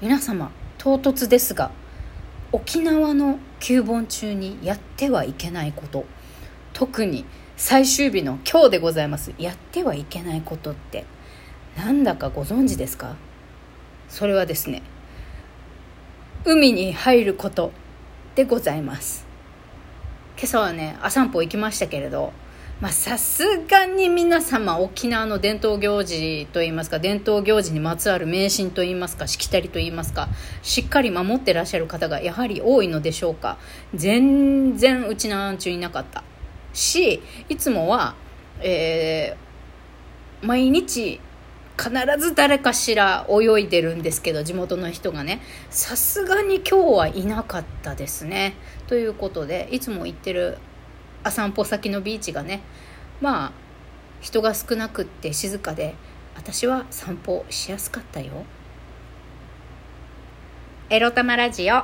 皆様唐突ですが沖縄の旧盆中にやってはいけないこと特に最終日の今日でございます。やってはいけないことってなんだかご存知ですか？それはですね海に入ることでございます。今朝はね朝散歩行きましたけれどまあさすがに皆様沖縄の伝統行事といいますか伝統行事にまつわる迷信といいますかしきたりといいますかしっかり守ってらっしゃる方がやはり多いのでしょうか。全然うちなんちゅういなかった。しいつもは、えー、毎日必ず誰かしら泳いでるんですけど地元の人がね。さすがに今日はいなかったですね。ということでいつも行ってる散歩先のビーチがねまあ人が少なくって静かで私は散歩しやすかったよ。エロ玉ラジオ。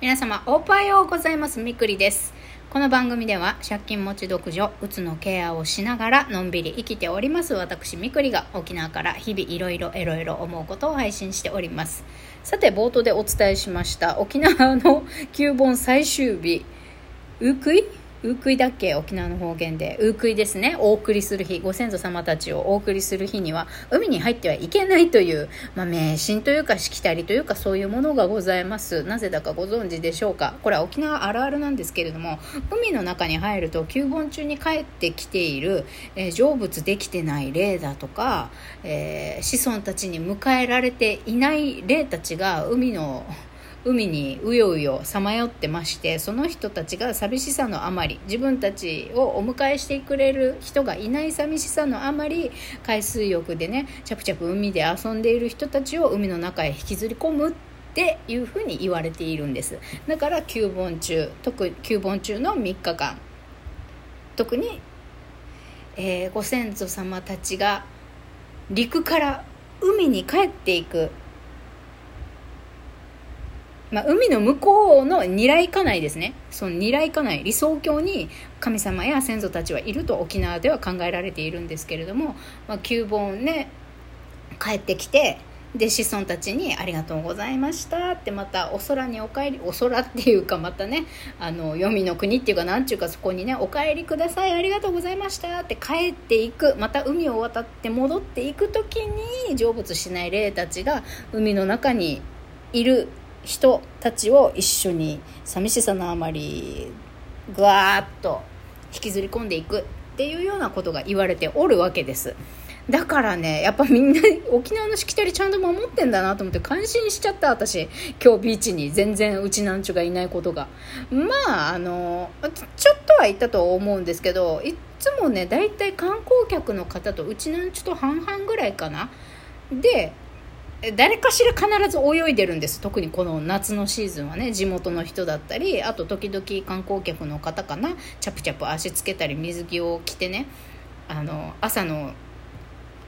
皆様おはようございます。みくりです。この番組では借金持ち独女うつのケアをしながらのんびり生きております私みくりが沖縄から日々いろいろいろいろ思うことを配信しております。さて冒頭でお伝えしました沖縄の旧盆最終日うくいウークイだっけ？沖縄の方言で。ウークイですね。お送りする日。ご先祖様たちをお送りする日には海に入ってはいけないという、まあ、迷信というかしきたりというかそういうものがございます。なぜだかご存知でしょうか？これは沖縄あるあるなんですけれども海の中に入ると旧盆中に帰ってきている、えー、成仏できてない霊だとか、えー、子孫たちに迎えられていない霊たちが海の海にうようよさまよってましてその人たちが寂しさのあまり自分たちをお迎えしてくれる人がいない寂しさのあまり海水浴でねチャプチャプ海で遊んでいる人たちを海の中へ引きずり込むっていうふうに言われているんです。だから旧盆中特旧盆中の3日間。特に、えー、ご先祖様たちが陸から海に帰っていく。まあ、海の向こうの二来家内ですね。その二来家内理想郷に神様や先祖たちはいると沖縄では考えられているんですけれども、まあ、旧盆ね帰ってきてで子孫たちに「ありがとうございました」ってまたお空にお帰りお空っていうかまたねあの黄泉の国っていうか何ちゅうかそこにね「お帰りくださいありがとうございました」って帰っていくまた海を渡って戻っていく時に成仏しない霊たちが海の中にいる人たちを一緒に寂しさのあまりぐわーっと引きずり込んでいくっていうようなことが言われておるわけです。だからねやっぱみんな沖縄のしきたりちゃんと守ってんだなと思って感心しちゃった私。今日ビーチに全然うちなんちゅがいないことが。まああのちょっとは行ったと思うんですけどいつもね大体観光客の方とうちなんちゅと半々ぐらいかな。で誰かしら必ず泳いでるんです。特にこの夏のシーズンはね。地元の人だったりあと時々観光客の方かな。チャプチャプ足つけたり水着を着てね。あの朝の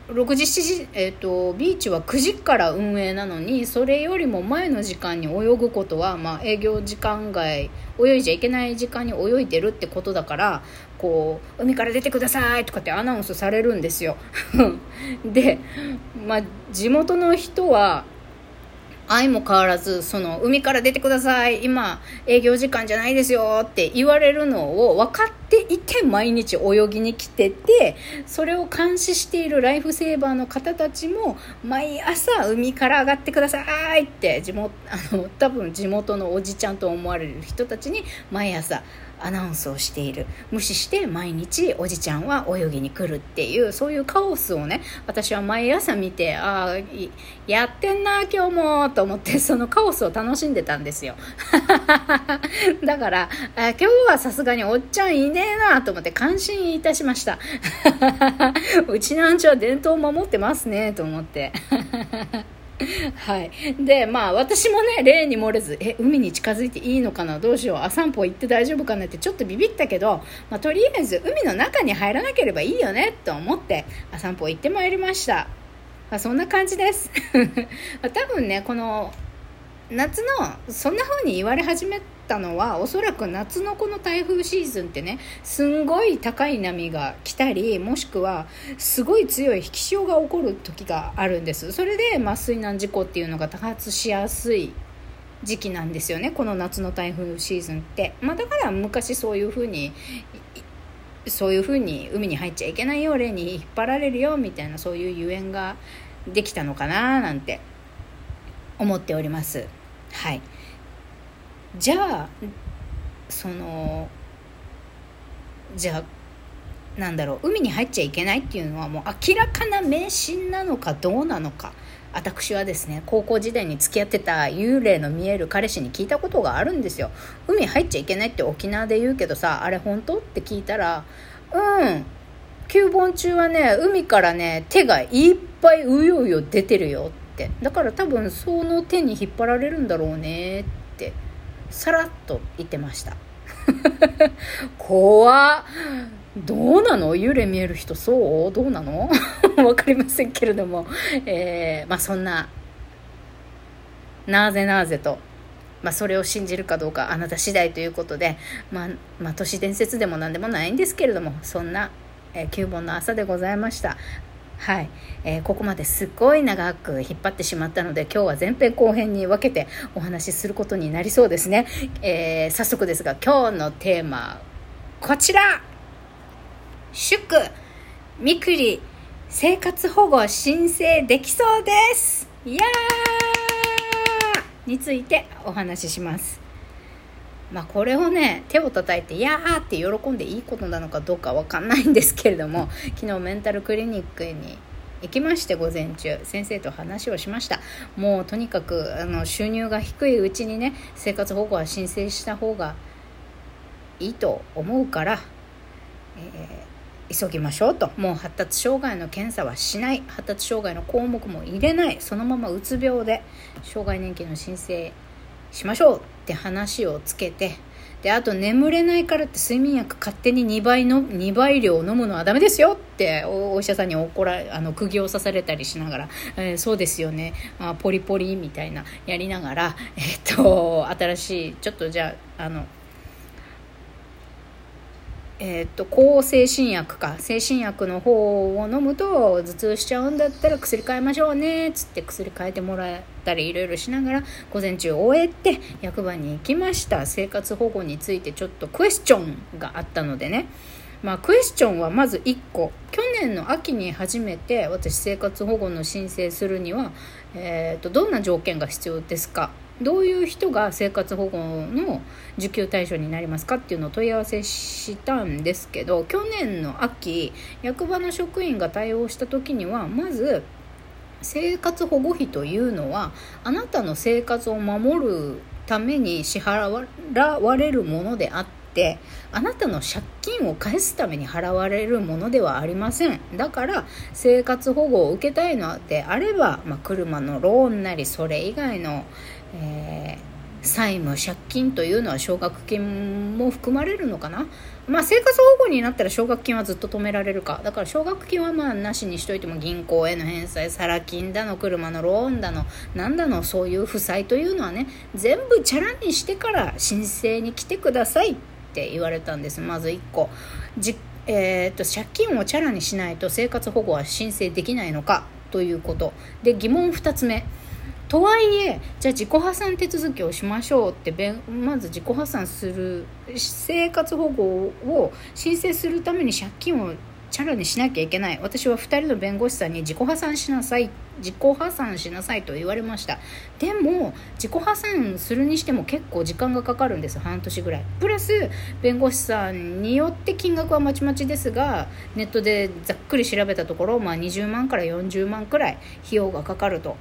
6時7時、えーと、ビーチは9時から運営なのにそれよりも前の時間に泳ぐことは、まあ、営業時間外泳いじゃいけない時間に泳いでるってことだからこう海から出てくださいとかってアナウンスされるんですよ。で、まあ、地元の人は相も変わらずその海から出てください。今営業時間じゃないですよって言われるのを分かっていて毎日泳ぎに来ててそれを監視しているライフセーバーの方たちも毎朝海から上がってくださいって地元あの多分地元のおじちゃんと思われる人たちに毎朝アナウンスをしている。無視して毎日おじちゃんは泳ぎに来るっていうそういうカオスをね私は毎朝見てああやってんな今日もと思って そのカオスを楽しんでたんですよ。だから今日はさすがにおっちゃんいねえなと思って感心いたしました。うちなんちは伝統を守ってますねと思って。はい。で、まあ私もね、例に漏れず、え、海に近づいていいのかな？どうしよう？あ、散歩行って大丈夫かなってちょっとビビったけど、まあとりあえず海の中に入らなければいいよねと思って、あ散歩行ってまいりました。まあ、そんな感じです。多分ね、この夏のそんな風に言われ始めったのはおそらく夏のこの台風シーズンってねすんごい高い波が来たりもしくはすごい強い引き潮が起こる時があるんです。それで、まあ、水難事故っていうのが多発しやすい時期なんですよねこの夏の台風シーズンって、まあ、だから昔そういうふうにそういうふうに海に入っちゃいけないよ例に引っ張られるよみたいなそういうゆえんができたのかななんて思っております。はい。じゃあそのじゃあなんだろう海に入っちゃいけないっていうのはもう明らかな迷信なのかどうなのか。私はですね高校時代に付き合ってた幽霊の見える彼氏に聞いたことがあるんですよ。海入っちゃいけないって沖縄で言うけどさあれ本当？って聞いたらうん旧盆中はね海からね手がいっぱいうようよ出てるよって。だから多分その手に引っ張られるんだろうねって。さらっと言ってました。怖どうなの？幽霊見える人そう？どうなの？分かりませんけれども、えー、まあそんななぜなぜと、まあ、それを信じるかどうかあなた次第ということで、まあ、まあ都市伝説でも何でもないんですけれどもそんな、えー、旧盆の朝でございました。はい、えー、ここまですっごい長く引っ張ってしまったので今日は前編後編に分けてお話しすることになりそうですね、えー、早速ですが今日のテーマこちら。祝みくり生活保護申請できそうです。いやーについてお話しします。まあこれをね手を叩いて「いやー」って喜んでいいことなのかどうかわかんないんですけれども 昨日メンタルクリニックに行きまして午前中先生と話をしました。もうとにかくあの収入が低いうちにね生活保護は申請した方がいいと思うから、えー急ぎましょうと。もう発達障害の検査はしない。発達障害の項目も入れない。そのままうつ病で障害年金の申請しましょうって話をつけてであと眠れないからって睡眠薬勝手に2倍の2倍量飲むのはダメですよってお医者さんに怒らあの釘を刺されたりしながら、えー、そうですよね。あポリポリみたいなやりながら、えー、っと新しいちょっとじゃああのえー、っと抗精神薬か。精神薬の方を飲むと頭痛しちゃうんだったら薬変えましょうねっつって薬変えてもらったりいろいろしながら午前中終えて役場に行きました。生活保護についてちょっとクエスチョンがあったのでね。まあ、クエスチョンはまず1個。去年の秋に初めて私生活保護の申請するには、えー、とどんな条件が必要ですか？どういう人が生活保護の受給対象になりますかっていうのを問い合わせしたんですけど去年の秋役場の職員が対応した時にはまず生活保護費というのはあなたの生活を守るために支払われるものであってあなたの借金を返すために払われるものではありません。だから生活保護を受けたいのであれば、まあ、車のローンなりそれ以外のえー、債務借金というのは奨学金も含まれるのかな。まあ生活保護になったら奨学金はずっと止められるか。だから奨学金はまあなしにしといても銀行への返済サラ金だの車のローンだのなんだのそういう負債というのはね全部チャラにしてから申請に来てくださいって言われたんです。まず1個。じえー、っと借金をチャラにしないと生活保護は申請できないのかということ。で疑問2つ目。とはいえじゃあ自己破産手続きをしましょうってまず自己破産する生活保護を申請するために借金をチャラにしなきゃいけない。私は2人の弁護士さんに自己破産しなさい自己破産しなさいと言われました。でも自己破産するにしても結構時間がかかるんです。半年ぐらい。プラス弁護士さんによって金額はまちまちですがネットでざっくり調べたところ、まあ、20万から40万くらい費用がかかると。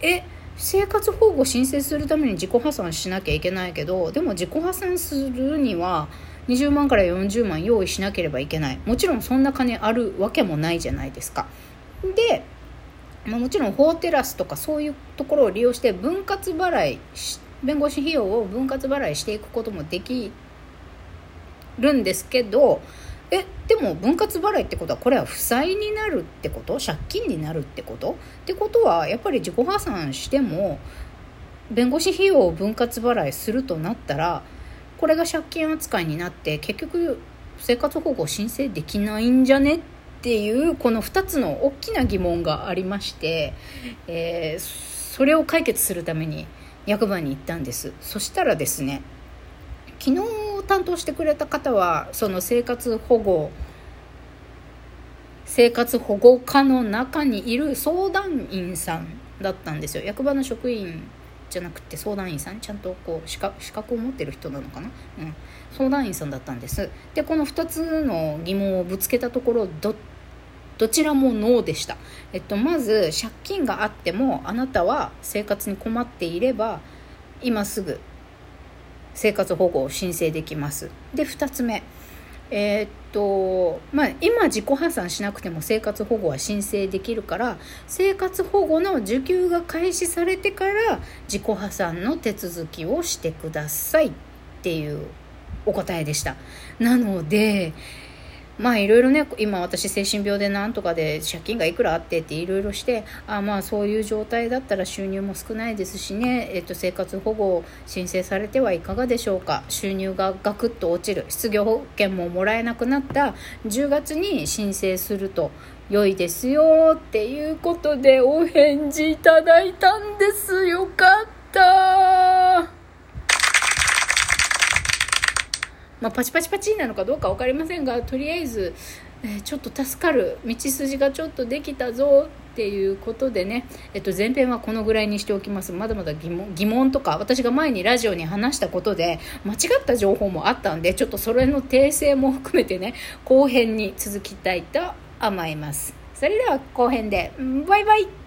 え生活保護申請するために自己破産しなきゃいけないけどでも自己破産するには20万から40万用意しなければいけない。もちろんそんな金あるわけもないじゃないですか。で、まあ、もちろん法テラスとかそういうところを利用して分割払い弁護士費用を分割払いしていくこともできるんですけどえでも分割払いってことはこれは負債になるってこと？借金になるってこと？ってことはやっぱり自己破産しても弁護士費用を分割払いするとなったらこれが借金扱いになって結局生活保護申請できないんじゃねっていうこの2つの大きな疑問がありまして、えー、それを解決するために役場に行ったんです。そしたらですね昨日担当してくれた方はその生活保護生活保護課の中にいる相談員さんだったんですよ。役場の職員じゃなくて相談員さん。ちゃんとこう資格を持ってる人なのかな、うん、相談員さんだったんです。でこの2つの疑問をぶつけたところどどちらもノーでした、えっと、まず借金があってもあなたは生活に困っていれば今すぐ生活保護を申請できます。で2つ目。えー、っとまあ、今自己破産しなくても生活保護は申請できるから生活保護の受給が開始されてから自己破産の手続きをしてくださいっていうお答えでした。なのでまあいろいろね今私精神病でなんとかで借金がいくらあってっていろいろしてあまあそういう状態だったら収入も少ないですしね、えっと、生活保護を申請されてはいかがでしょうか。収入がガクッと落ちる。失業保険ももらえなくなった。10月に申請すると良いですよっていうことでお返事いただいたんです。よかったまあ、パチパチパチなのかどうか分かりませんがとりあえず、えー、ちょっと助かる道筋がちょっとできたぞっていうことでね、えっと、前編はこのぐらいにしておきます。まだまだ疑問疑問とか私が前にラジオに話したことで間違った情報もあったんでちょっとそれの訂正も含めてね後編に続きたいと思います。それでは後編でバイバイ。